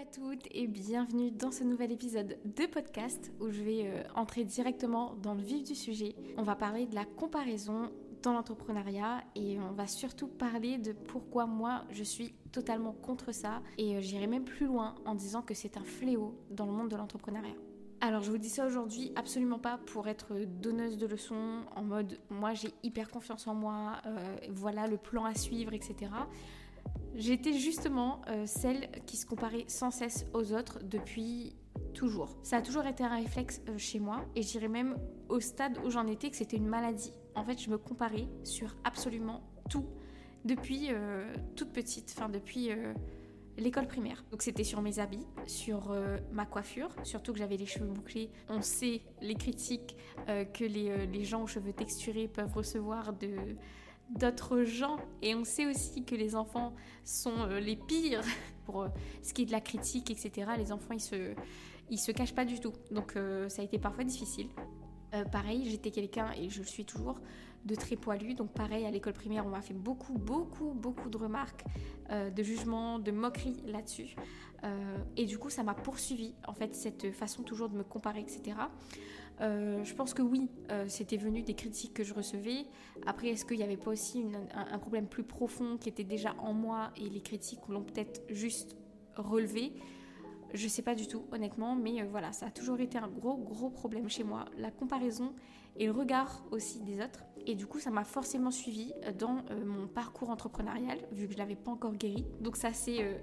à toutes et bienvenue dans ce nouvel épisode de podcast où je vais euh, entrer directement dans le vif du sujet. On va parler de la comparaison dans l'entrepreneuriat et on va surtout parler de pourquoi moi je suis totalement contre ça et euh, j'irai même plus loin en disant que c'est un fléau dans le monde de l'entrepreneuriat. Alors je vous dis ça aujourd'hui absolument pas pour être donneuse de leçons en mode moi j'ai hyper confiance en moi, euh, voilà le plan à suivre, etc. J'étais justement euh, celle qui se comparait sans cesse aux autres depuis toujours. Ça a toujours été un réflexe euh, chez moi et j'irais même au stade où j'en étais que c'était une maladie. En fait, je me comparais sur absolument tout depuis euh, toute petite, enfin depuis l'école primaire. Donc c'était sur mes habits, sur ma coiffure, surtout que j'avais les cheveux bouclés. On sait les critiques que les, les, gens aux cheveux texturés peuvent recevoir de d'autres gens. Et on sait aussi que les enfants sont euh, les pires pour euh, ce qui est de la critique, etc. Les enfants, ils se, ils se cachent pas du tout. Donc euh, ça a été parfois difficile. pareil, j'étais quelqu'un, et je le suis toujours, de très poilu. Donc pareil, à l'école primaire, on m'a fait beaucoup, beaucoup, beaucoup de remarques, de jugements, de moqueries là-dessus. et du coup, ça m'a poursuivi, en fait, cette façon toujours de me comparer, etc. Euh, je pense que oui, euh, c'était venu des critiques que je recevais. Après, est-ce qu'il n'y avait pas aussi un, problème plus profond qui était déjà en moi et les critiques l'ont peut-être juste relevé? Je ne sais pas du tout, honnêtement, mais euh, voilà, ça a toujours été un gros, gros problème chez moi. La comparaison et le regard aussi des autres. Et du coup, ça m'a forcément suivi dans mon parcours entrepreneurial, vu que je l'avais pas encore guéri. Donc ça s'est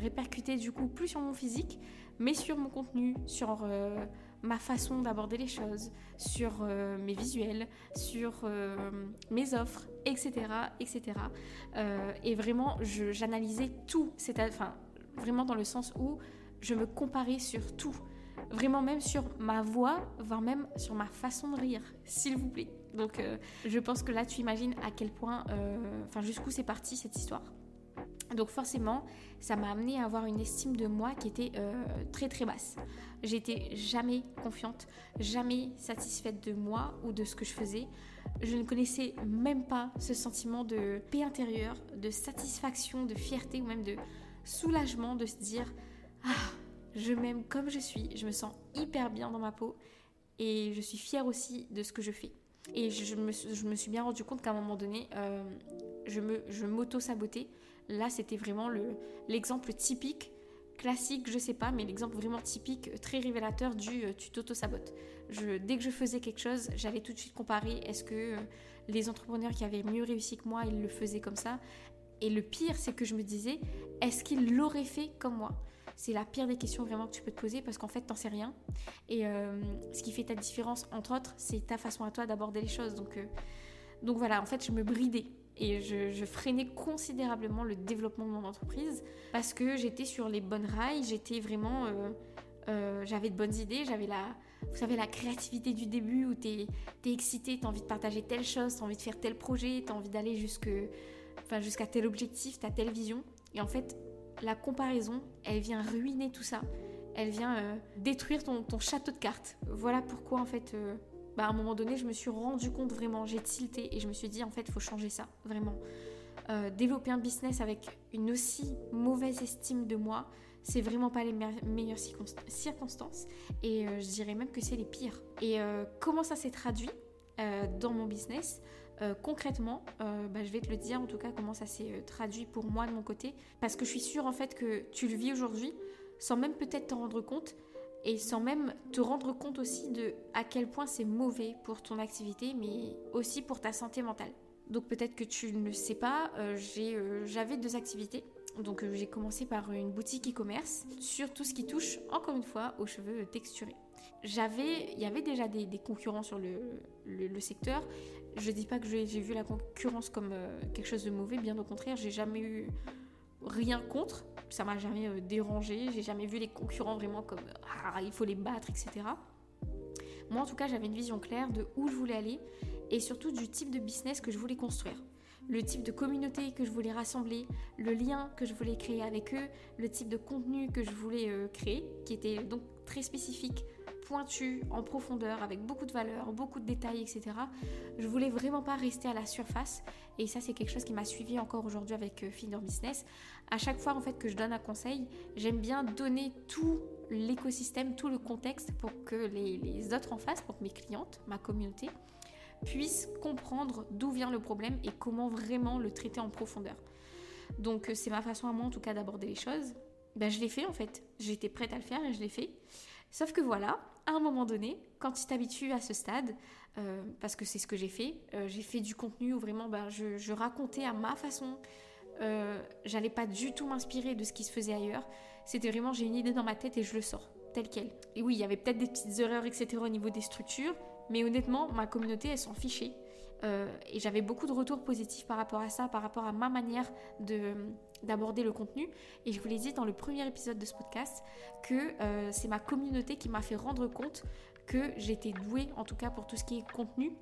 répercuté du coup plus sur mon physique, mais sur mon contenu, sur ma façon d'aborder les choses, sur euh, mes visuels, sur euh, mes offres, etc. etc. Euh, et vraiment, j'analysais tout, enfin, vraiment dans le sens où je me comparais sur tout. Vraiment même sur ma voix, voire même sur ma façon de rire, s'il vous plaît. Donc je pense que là tu imagines à quel point, enfin jusqu'où c'est parti cette histoire. Donc forcément, ça m'a amené à avoir une estime de moi qui était euh, très très basse. J'étais jamais confiante, jamais satisfaite de moi ou de ce que je faisais. Je ne connaissais même pas ce sentiment de paix intérieure, de satisfaction, de fierté ou même de soulagement de se dire ah, je m'aime comme je suis, je me sens hyper bien dans ma peau et je suis fière aussi de ce que je fais. Et je me, suis bien rendu compte qu'à un moment donné, euh, je m'auto-sabotais Là, c'était vraiment l'exemple typique, classique, je sais pas, mais l'exemple vraiment typique, très révélateur du euh, tu t'auto-sabotes. dès que je faisais quelque chose, j'allais tout de suite comparer est-ce que euh, les entrepreneurs qui avaient mieux réussi que moi, ils le faisaient comme ça? Et le pire, c'est que je me disais est-ce qu'ils l'auraient fait comme moi? C'est la pire des questions vraiment que tu peux te poser parce qu'en fait, t'en sais rien. Et euh, ce qui fait ta différence, entre autres, c'est ta façon à toi d'aborder les choses. Donc, donc voilà, en fait, je me bridais et je, freinais considérablement le développement de mon entreprise parce que j'étais sur les bonnes rails, j'étais vraiment... Euh, euh, j'avais de bonnes idées, j'avais la, vous savez, la créativité du début où tu es, excité, tu as envie de partager telle chose, tu as envie de faire tel projet, tu as envie d'aller enfin, jusqu'à tel objectif, tu as telle vision. Et en fait, la comparaison, elle vient ruiner tout ça. Elle vient euh, détruire ton, château de cartes. Voilà pourquoi en fait bah, à un moment donné, je me suis rendu compte vraiment, j'ai tilté et je me suis dit en fait, il faut changer ça, vraiment. Euh, développer un business avec une aussi mauvaise estime de moi, c'est vraiment pas les meilleures circonstances et euh, je dirais même que c'est les pires. Et euh, comment ça s'est traduit? Dans mon business concrètement, bah, je vais te le dire en tout cas comment ça s'est traduit pour moi de mon côté, parce que je suis sûre en fait que tu le vis aujourd'hui sans même peut-être t'en rendre compte, et sans même te rendre compte aussi de à quel point c'est mauvais pour ton activité, mais aussi pour ta santé mentale. Donc peut-être que tu ne le sais pas, euh, euh, j'avais deux activités. Donc euh, j'ai commencé par une boutique e-commerce sur tout ce qui touche, encore une fois, aux cheveux texturés. J'avais, il y avait déjà des, concurrents sur le, le, secteur. Je dis pas que j'ai vu la concurrence comme quelque chose de mauvais, bien au contraire, j'ai jamais eu rien contre, ça m'a jamais euh, dérangé, j'ai jamais vu les concurrents vraiment comme ah, il faut les battre, etc. Moi en tout cas j'avais une vision claire de où je voulais aller et surtout du type de business que je voulais construire. Le type de communauté que je voulais rassembler, le lien que je voulais créer avec eux, le type de contenu que je voulais euh, créer, qui était donc très spécifique pointu, en profondeur, avec beaucoup de valeur, beaucoup de détails, etc. Je voulais vraiment pas rester à la surface. Et ça, c'est quelque chose qui m'a suivi encore aujourd'hui avec euh, Business. À chaque fois en fait que je donne un conseil, j'aime bien donner tout l'écosystème, tout le contexte pour que les, les autres en face, pour que mes clientes, ma communauté, puissent comprendre d'où vient le problème et comment vraiment le traiter en profondeur. Donc euh, c'est ma façon à moi en tout cas d'aborder les choses. Ben, je l'ai fait en fait. J'étais prête à le faire et je l'ai fait. Sauf que voilà, à un moment donné, quand tu t'habitues à ce stade, euh, parce que c'est ce que j'ai fait, euh, j'ai fait du contenu où vraiment ben, je, racontais à ma façon. J'allais pas du tout m'inspirer de ce qui se faisait ailleurs. C'était vraiment, j'ai une idée dans ma tête et je le sors, tel quel. Et oui, il y avait peut-être des petites erreurs, etc. au niveau des structures, mais honnêtement, ma communauté, elle s'en fichait. Euh, et j'avais beaucoup de retours positifs par rapport à ça, par rapport à ma manière d'aborder le contenu. Et je vous l'ai dit dans le premier épisode de ce podcast que euh, c'est ma communauté qui m'a fait rendre compte que j'étais douée, en tout cas pour tout ce qui est contenu,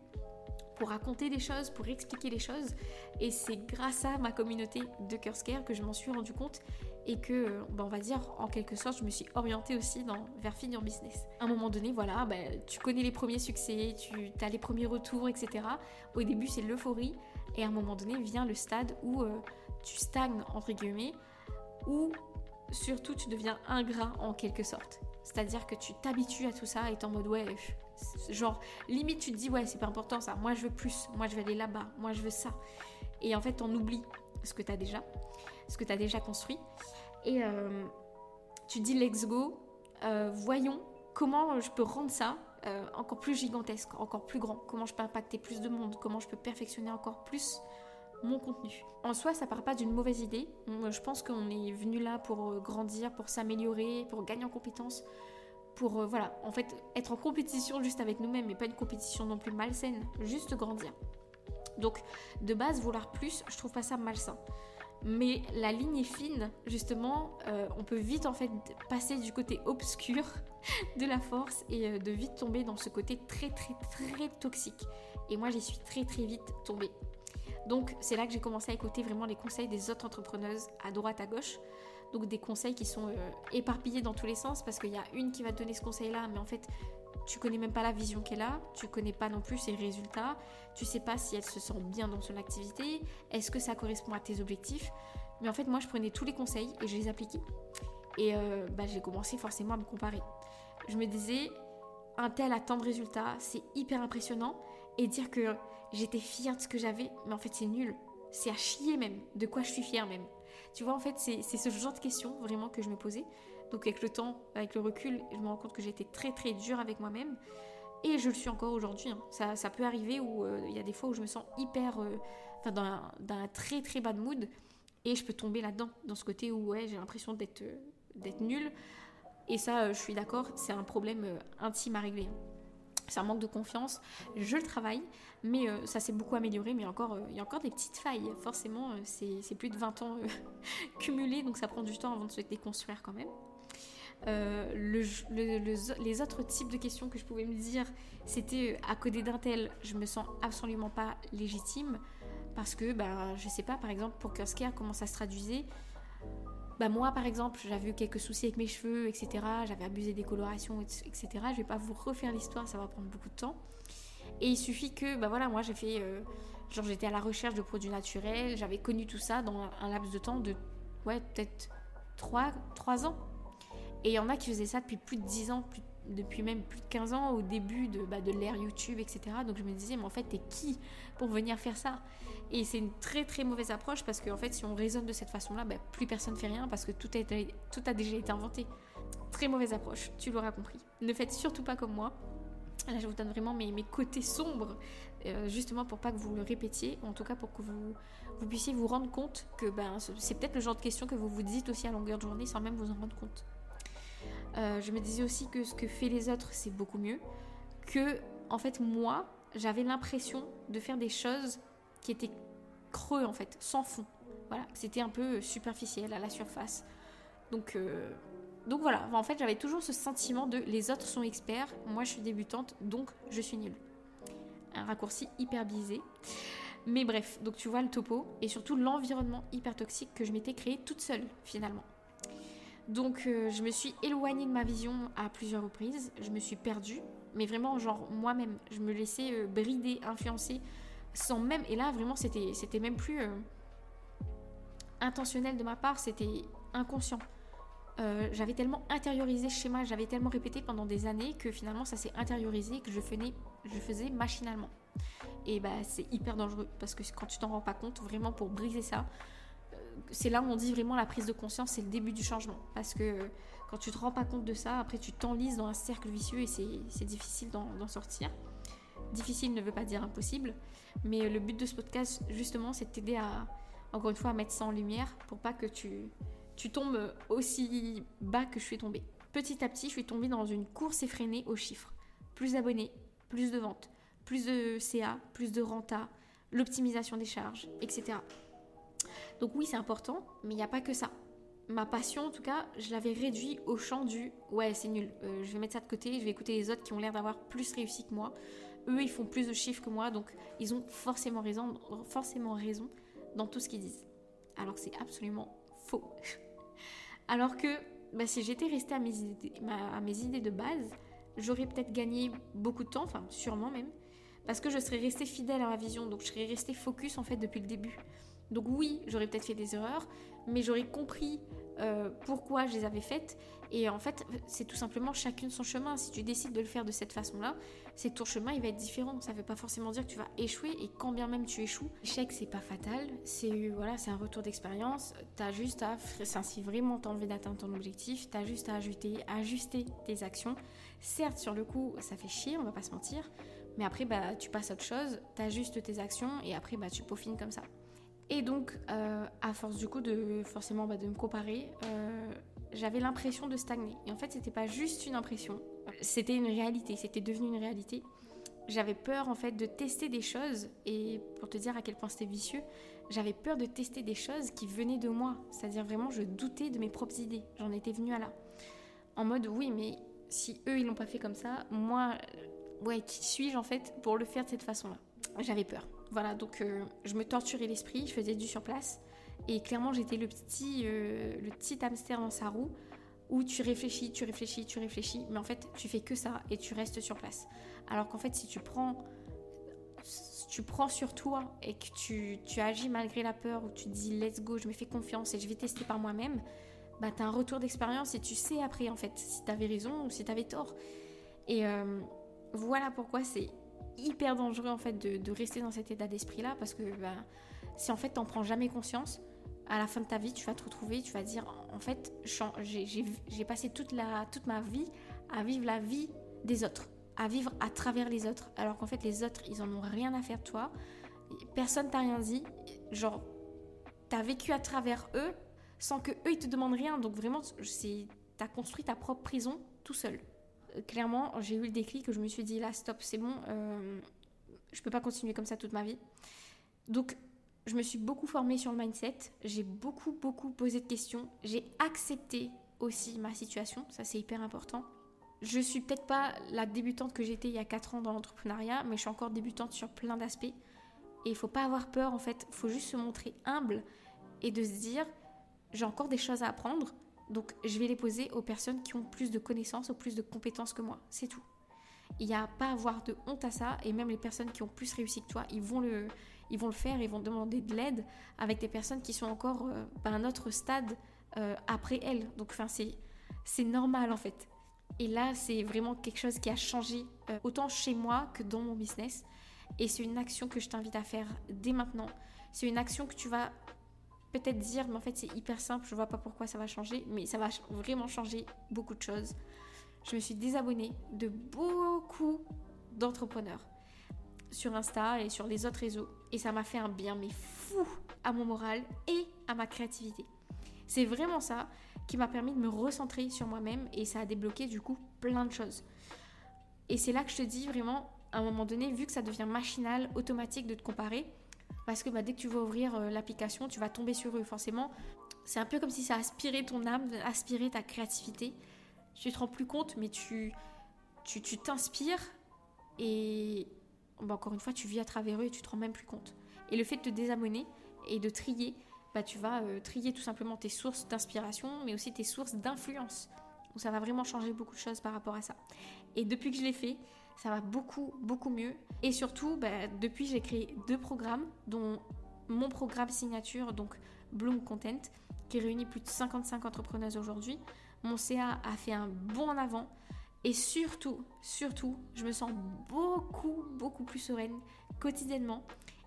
pour raconter des choses, pour expliquer les choses. Et c'est grâce à ma communauté de Curse que je m'en suis rendu compte et que, ben, on va dire, en quelque sorte, je me suis orientée aussi dans, vers Finir Business. À un moment donné, voilà, ben, tu connais les premiers succès, tu as les premiers retours, etc. Au début, c'est l'euphorie, et à un moment donné, vient le stade où euh, tu stagnes, entre guillemets, où surtout tu deviens ingrat en quelque sorte. C'est-à-dire que tu t'habitues à tout ça et es en mode ouais, genre limite tu te dis ouais, c'est pas important ça, moi je veux plus, moi je vais aller là-bas, moi je veux ça. Et en fait, on oublie ce que tu as déjà, ce que tu as déjà construit. Et euh, tu dis let's go, euh, voyons comment je peux rendre ça euh, encore plus gigantesque, encore plus grand, comment je peux impacter plus de monde, comment je peux perfectionner encore plus mon contenu. En soi, ça part pas d'une mauvaise idée. Je pense qu'on est venu là pour grandir, pour s'améliorer, pour gagner en compétences, pour voilà, en fait, être en compétition juste avec nous-mêmes, mais pas une compétition non plus malsaine, juste grandir. Donc, de base, vouloir plus, je trouve pas ça malsain mais la ligne est fine, justement, euh, on peut vite en fait passer du côté obscur de la force et euh, de vite tomber dans ce côté très très très toxique. Et moi j'y suis très très vite tombée. Donc c'est là que j'ai commencé à écouter vraiment les conseils des autres entrepreneuses à droite à gauche. Donc des conseils qui sont euh, éparpillés dans tous les sens parce qu'il y a une qui va te donner ce conseil là, mais en fait tu connais même pas la vision qu'elle a, tu connais pas non plus ses résultats, tu sais pas si elle se sent bien dans son activité, est-ce que ça correspond à tes objectifs? Mais en fait, moi, je prenais tous les conseils et je les appliquais. Et euh, bah, j'ai commencé forcément à me comparer. Je me disais, un tel a tant de résultats, c'est hyper impressionnant. Et dire que j'étais fière de ce que j'avais, mais en fait, c'est nul. C'est à chier même. De quoi je suis fière même. Tu vois, en fait, c'est ce genre de questions vraiment que je me posais. Donc avec le temps, avec le recul, je me rends compte que j'ai été très très dure avec moi-même. Et je le suis encore aujourd'hui. Hein. Ça, ça, peut arriver où euh, il y a des fois où je me sens hyper... Euh, enfin, dans, un, très très bad mood. Et je peux tomber là-dedans, dans ce côté où ouais, j'ai l'impression d'être euh, d'être nulle. Et ça, je suis d'accord, c'est un problème intime à régler. C'est un manque de confiance. Je le travaille, mais ça s'est beaucoup amélioré. Mais encore, il y a encore des petites failles. Forcément, c'est plus de 20 ans cumulés, donc ça prend du temps avant de se déconstruire quand même. Euh, les autres types de questions que je pouvais me dire, c'était euh, à côté d'un tel, je me sens absolument pas légitime parce que, ben, je sais pas, par exemple, pour Curse comment ça se traduisait. Bah moi, par exemple, j'avais eu quelques soucis avec mes cheveux, etc. J'avais abusé des colorations, etc. Je vais pas vous refaire l'histoire, ça va prendre beaucoup de temps. Et il suffit que, bah voilà, moi j'ai fait, euh, genre j'étais à la recherche de produits naturels, j'avais connu tout ça dans un laps de temps de, ouais, peut-être 3, 3 ans, et il y en a qui faisaient ça depuis plus de 10 ans, depuis même plus de 15 ans, au début de, bah, l'ère YouTube, etc. Donc je me disais, mais en fait, t'es qui pour venir faire ça? Et c'est une très très mauvaise approche parce qu'en fait, si on raisonne de cette façon-là, bah, plus personne ne fait rien parce que tout a, déjà été inventé. Très mauvaise approche, tu l'auras compris. Ne faites surtout pas comme moi. Là, je vous donne vraiment mes, côtés sombres, euh, justement pour pas que vous le répétiez, en tout cas pour que vous, vous puissiez vous rendre compte que ben, c'est peut-être le genre de question que vous vous dites aussi à longueur de journée sans même vous en rendre compte. Euh, je me disais aussi que ce que fait les autres, c'est beaucoup mieux. Que, en fait, moi, j'avais l'impression de faire des choses qui étaient creux, en fait, sans fond. Voilà, c'était un peu superficiel, à la surface. Donc, euh, donc voilà, en fait, j'avais toujours ce sentiment de les autres sont experts, moi je suis débutante, donc je suis nulle. Un raccourci hyper biaisé. Mais bref, donc tu vois le topo et surtout l'environnement hyper toxique que je m'étais créé toute seule finalement. Donc euh, je me suis éloignée de ma vision à plusieurs reprises, je me suis perdue, mais vraiment genre moi-même, je me laissais euh, brider, influencer, sans même, et là vraiment c'était, même plus euh, intentionnel de ma part, c'était inconscient. j'avais tellement intériorisé ce schéma, j'avais tellement répété pendant des années que finalement ça s'est intériorisé que je faisais, je faisais machinalement. Et bah c'est hyper dangereux parce que quand tu t'en rends pas compte, vraiment pour briser ça, c'est là où on dit vraiment la prise de conscience, c'est le début du changement. Parce que quand tu te rends pas compte de ça, après tu t'enlises dans un cercle vicieux et c'est difficile d'en sortir. Difficile ne veut pas dire impossible, mais le but de ce podcast, justement, c'est de t'aider à, encore une fois, à mettre ça en lumière pour pas que tu, tu tombes aussi bas que je suis tombée. Petit à petit, je suis tombée dans une course effrénée aux chiffres. Plus d'abonnés, plus de ventes, plus de CA, plus de renta, l'optimisation des charges, etc. Donc oui, c'est important, mais il n'y a pas que ça. Ma passion, en tout cas, je l'avais réduit au champ du ouais, c'est nul, euh, je vais mettre ça de côté, je vais écouter les autres qui ont l'air d'avoir plus réussi que moi. Eux, ils font plus de chiffres que moi, donc ils ont forcément raison, forcément raison dans tout ce qu'ils disent. Alors c'est absolument faux. Alors que bah, si j'étais restée à mes, idées, à mes idées de base, j'aurais peut-être gagné beaucoup de temps, enfin sûrement même, parce que je serais restée fidèle à ma vision, donc je serais restée focus en fait depuis le début. Donc oui, j'aurais peut-être fait des erreurs, mais j'aurais compris euh, pourquoi je les avais faites. Et en fait, c'est tout simplement chacune son chemin. Si tu décides de le faire de cette façon-là, c'est ton chemin il va être différent. Ça ne veut pas forcément dire que tu vas échouer. Et quand bien même tu échoues, l'échec c'est pas fatal. C'est voilà, c'est un retour d'expérience. T'as juste à, si vraiment t'as envie d'atteindre ton objectif, t'as juste à ajuster, ajuster tes actions. Certes, sur le coup, ça fait chier, on va pas se mentir. Mais après, bah, tu passes à autre chose, t'ajustes tes actions et après, bah, tu peaufines comme ça. Et donc, euh, à force du coup de forcément bah, de me comparer, euh, j'avais l'impression de stagner. Et en fait, c'était pas juste une impression, c'était une réalité, c'était devenu une réalité. J'avais peur en fait de tester des choses et pour te dire à quel point c'était vicieux, j'avais peur de tester des choses qui venaient de moi. C'est-à-dire vraiment, je doutais de mes propres idées. J'en étais venue à là. En mode, oui, mais si eux ils l'ont pas fait comme ça, moi, ouais, qui suis-je en fait pour le faire de cette façon-là? J'avais peur. Voilà, donc euh, je me torturais l'esprit, je faisais du surplace. Et clairement, j'étais le petit, euh, le petit hamster dans sa roue où tu réfléchis, tu réfléchis, tu réfléchis, mais en fait, tu fais que ça et tu restes sur place. Alors qu'en fait, si tu prends, tu prends sur toi et que tu, tu agis malgré la peur, ou tu dis let's go, je me fais confiance et je vais tester par moi-même, bah as un retour d'expérience et tu sais après en fait si tu avais raison ou si tu avais tort. Et euh, voilà pourquoi c'est hyper dangereux en fait de, rester dans cet état d'esprit là parce que bah, si en fait t'en prends jamais conscience, à la fin de ta vie tu vas te retrouver, tu vas dire en fait j'ai passé toute, la, toute ma vie à vivre la vie des autres, à vivre à travers les autres, alors qu'en fait les autres ils en ont rien à faire de toi, personne t'a rien dit, genre t'as vécu à travers eux sans que eux ils te demandent rien, donc vraiment t'as construit ta propre prison tout seul clairement, j'ai eu le déclic que je me suis dit là, stop, c'est bon, euh, je peux pas continuer comme ça toute ma vie. Donc, je me suis beaucoup formée sur le mindset, j'ai beaucoup, beaucoup posé de questions, j'ai accepté aussi ma situation, ça c'est hyper important. Je suis peut-être pas la débutante que j'étais il y a 4 ans dans l'entrepreneuriat, mais je suis encore débutante sur plein d'aspects. Et il faut pas avoir peur en fait, il faut juste se montrer humble et de se dire j'ai encore des choses à apprendre, donc je vais les poser aux personnes qui ont plus de connaissances ou plus de compétences que moi. C'est tout. Il n'y a pas à avoir de honte à ça. Et même les personnes qui ont plus réussi que toi, ils vont le, ils vont le faire, ils vont demander de l'aide avec des personnes qui sont encore euh, à un autre stade euh, après elles. Donc c'est normal en fait. Et là, c'est vraiment quelque chose qui a changé euh, autant chez moi que dans mon business. Et c'est une action que je t'invite à faire dès maintenant. C'est une action que tu vas peut-être dire, mais en fait c'est hyper simple, je vois pas pourquoi ça va changer, mais ça va vraiment changer beaucoup de choses. Je me suis désabonnée de beaucoup d'entrepreneurs sur Insta et sur les autres réseaux et ça m'a fait un bien mais fou à mon moral et à ma créativité. C'est vraiment ça qui m'a permis de me recentrer sur moi-même et ça a débloqué du coup plein de choses. Et c'est là que je te dis vraiment, à un moment donné, vu que ça devient machinal, automatique de te comparer, parce que bah, dès que tu vas ouvrir euh, l'application, tu vas tomber sur eux forcément. C'est un peu comme si ça aspirait ton âme, aspirait ta créativité. Tu te rends plus compte, mais tu tu t'inspires et encore une fois, tu vis à travers eux et tu te rends même plus compte. Et le fait de te désabonner et de trier, bah, tu vas euh, trier tout simplement tes sources d'inspiration, mais aussi tes sources d'influence. Donc ça va vraiment changer beaucoup de choses par rapport à ça. Et depuis que je l'ai fait, ça va beaucoup, beaucoup mieux. Et surtout, bah, depuis, j'ai créé deux programmes, dont mon programme signature, donc Bloom Content, qui réunit plus de 55 entrepreneurs aujourd'hui. Mon CA a fait un bond en avant. Et surtout, surtout, je me sens beaucoup, beaucoup plus sereine quotidiennement.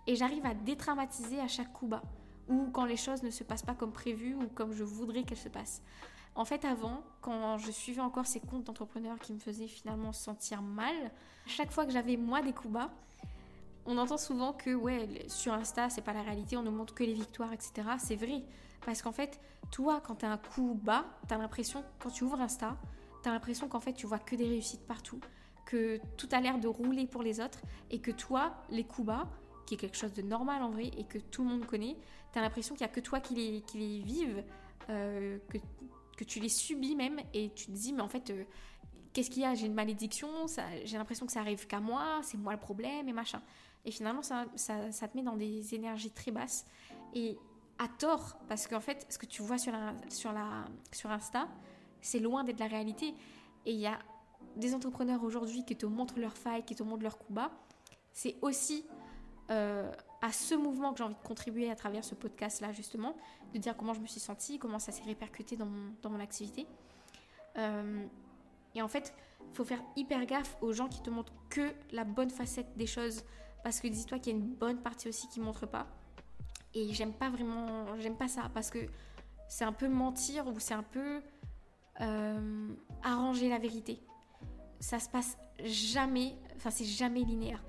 Et j'arrive à détraumatiser à chaque coup bas. Ou quand les choses ne se passent pas comme prévu ou comme je voudrais qu'elles se passent. En fait, avant, quand je suivais encore ces comptes d'entrepreneurs qui me faisaient finalement sentir mal, chaque fois que j'avais moi des coups bas, on entend souvent que ouais, sur Insta, c'est pas la réalité, on ne montre que les victoires, etc. C'est vrai. Parce qu'en fait, toi, quand tu as un coup bas, tu as l'impression, quand tu ouvres Insta, tu as l'impression qu'en fait, tu vois que des réussites partout, que tout a l'air de rouler pour les autres, et que toi, les coups bas, qui est quelque chose de normal en vrai, et que tout le monde connaît, tu as l'impression qu'il n'y a que toi qui les, qui les vives, euh, que, que, tu les subis même, et tu te dis, mais en fait, euh, qu'est-ce qu'il y a? J'ai une malédiction, j'ai l'impression que ça arrive qu'à moi, c'est moi le problème, et machin. Et finalement, ça, ça, ça, te met dans des énergies très basses. Et à tort, parce qu'en fait, ce que tu vois sur, la, sur, la, sur Insta, c'est loin d'être la réalité. Et il y a des entrepreneurs aujourd'hui qui te montrent leurs failles, qui te montrent leurs coups bas. C'est aussi euh, à ce mouvement que j'ai envie de contribuer à travers ce podcast-là, justement, de dire comment je me suis sentie, comment ça s'est répercuté dans mon, dans mon activité. Euh, et en fait, il faut faire hyper gaffe aux gens qui te montrent que la bonne facette des choses, parce que dis-toi qu'il y a une bonne partie aussi qui ne montre pas. Et j'aime pas vraiment, j'aime pas ça parce que c'est un peu mentir ou c'est un peu euh, arranger la vérité. Ça se passe jamais, enfin c'est jamais linéaire.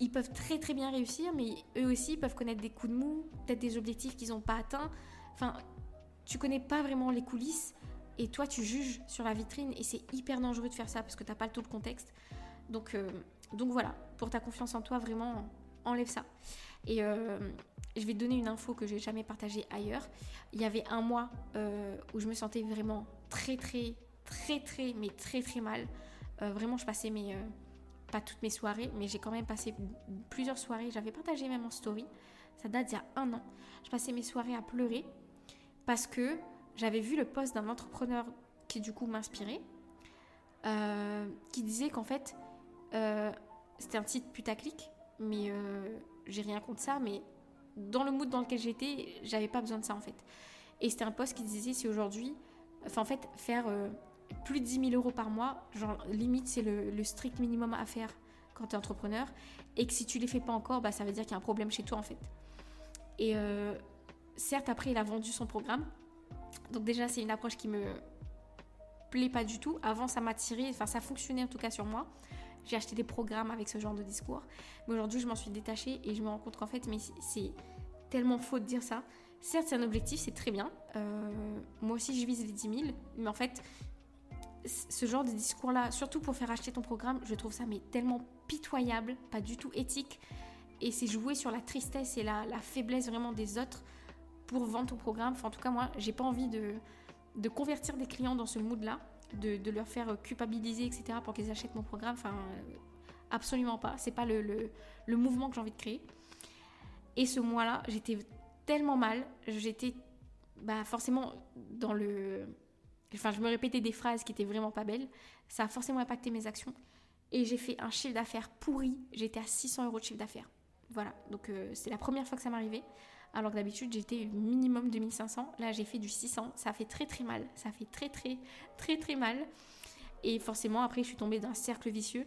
Ils peuvent très très bien réussir, mais eux aussi peuvent connaître des coups de mou, peut-être des objectifs qu'ils n'ont pas atteints. Enfin, tu connais pas vraiment les coulisses et toi tu juges sur la vitrine et c'est hyper dangereux de faire ça parce que t'as pas tout le contexte. Donc, euh, donc voilà, pour ta confiance en toi, vraiment enlève ça. Et euh, je vais te donner une info que j'ai jamais partagée ailleurs. Il y avait un mois euh, où je me sentais vraiment très très très très mais très très mal. Euh, vraiment, je passais mes pas toutes mes soirées, mais j'ai quand même passé plusieurs soirées. J'avais partagé même en story. Ça date d'il y a un an. Je passais mes soirées à pleurer parce que j'avais vu le post d'un entrepreneur qui du coup m'inspirait, qui disait qu'en fait c'était un titre putaclic, mais j'ai rien contre ça, mais dans le mood dans lequel j'étais, j'avais pas besoin de ça en fait. Et c'était un poste qui disait si aujourd'hui, enfin en fait, faire euh, plus de 10 000 euros par mois, genre limite c'est le, strict minimum à faire quand tu es entrepreneur, et que si tu les fais pas encore, bah, ça veut dire qu'il y a un problème chez toi en fait. Et euh, certes, après, il a vendu son programme, donc déjà c'est une approche qui me plaît pas du tout. Avant, ça m'a tiré, enfin ça fonctionnait en tout cas sur moi. J'ai acheté des programmes avec ce genre de discours. Mais aujourd'hui, je m'en suis détachée et je me rends compte qu'en fait, mais c'est tellement faux de dire ça. Certes, c'est un objectif, c'est très bien. Euh, moi aussi, je vise les 10 000. Mais en fait, ce genre de discours-là, surtout pour faire acheter ton programme, je trouve ça mais tellement pitoyable, pas du tout éthique. Et c'est jouer sur la tristesse et la, faiblesse vraiment des autres pour vendre ton programme. Enfin, en tout cas, moi, j'ai pas envie de, de convertir des clients dans ce mood-là de, leur faire culpabiliser, etc., pour qu'ils achètent mon programme. Enfin, euh, absolument pas. C'est pas le, mouvement que j'ai envie de créer. Et ce mois-là, j'étais tellement mal. J'étais bah, forcément dans le. Enfin, je me répétais des phrases qui étaient vraiment pas belles. Ça a forcément impacté mes actions. Et j'ai fait un chiffre d'affaires pourri. J'étais à 600 euros de chiffre d'affaires. Voilà. Donc, euh, c'est la première fois que ça m'arrivait alors que d'habitude j'étais minimum 2500. Là j'ai fait du 600, ça fait très très mal, ça fait très très très très mal. Et forcément après je suis tombée d'un cercle vicieux.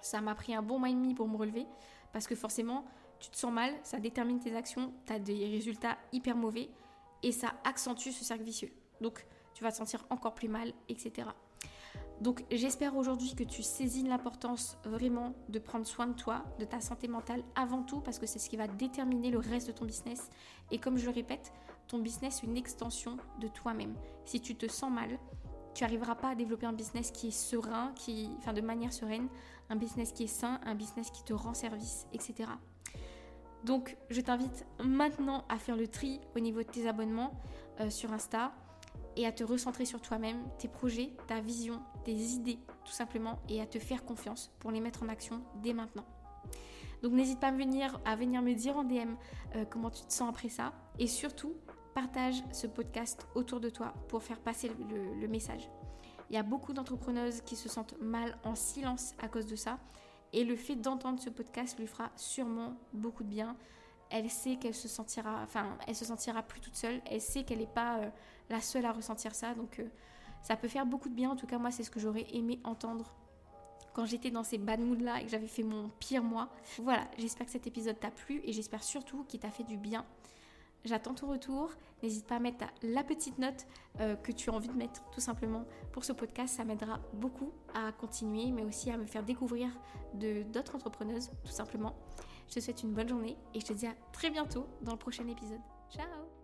Ça m'a pris un bon mois et demi pour me relever parce que forcément tu te sens mal, ça détermine tes actions, tu as des résultats hyper mauvais et ça accentue ce cercle vicieux. Donc tu vas te sentir encore plus mal, etc. Donc j'espère aujourd'hui que tu saisis l'importance vraiment de prendre soin de toi, de ta santé mentale avant tout, parce que c'est ce qui va déterminer le reste de ton business. Et comme je le répète, ton business est une extension de toi-même. Si tu te sens mal, tu n'arriveras pas à développer un business qui est serein, qui, enfin de manière sereine, un business qui est sain, un business qui te rend service, etc. Donc je t'invite maintenant à faire le tri au niveau de tes abonnements euh, sur Insta et à te recentrer sur toi-même, tes projets, ta vision, tes idées tout simplement et à te faire confiance pour les mettre en action dès maintenant. Donc n'hésite pas à venir, à venir me dire en DM euh, comment tu te sens après ça. Et surtout, partage ce podcast autour de toi pour faire passer le, message. Il y a beaucoup d'entrepreneuses qui se sentent mal en silence à cause de ça. Et le fait d'entendre ce podcast lui fera sûrement beaucoup de bien. Elle sait qu'elle se sentira, enfin, elle se sentira plus toute seule. Elle sait qu'elle n'est pas euh, la seule à ressentir ça. Donc, euh, ça peut faire beaucoup de bien. En tout cas, moi, c'est ce que j'aurais aimé entendre quand j'étais dans ces bad moods là et que j'avais fait mon pire mois. Voilà, j'espère que cet épisode t'a plu et j'espère surtout qu'il t'a fait du bien. J'attends ton retour. N'hésite pas à mettre la petite note euh, que tu as envie de mettre tout simplement pour ce podcast. Ça m'aidera beaucoup à continuer, mais aussi à me faire découvrir d'autres entrepreneuses tout simplement. Je te souhaite une bonne journée et je te dis à très bientôt dans le prochain épisode. Ciao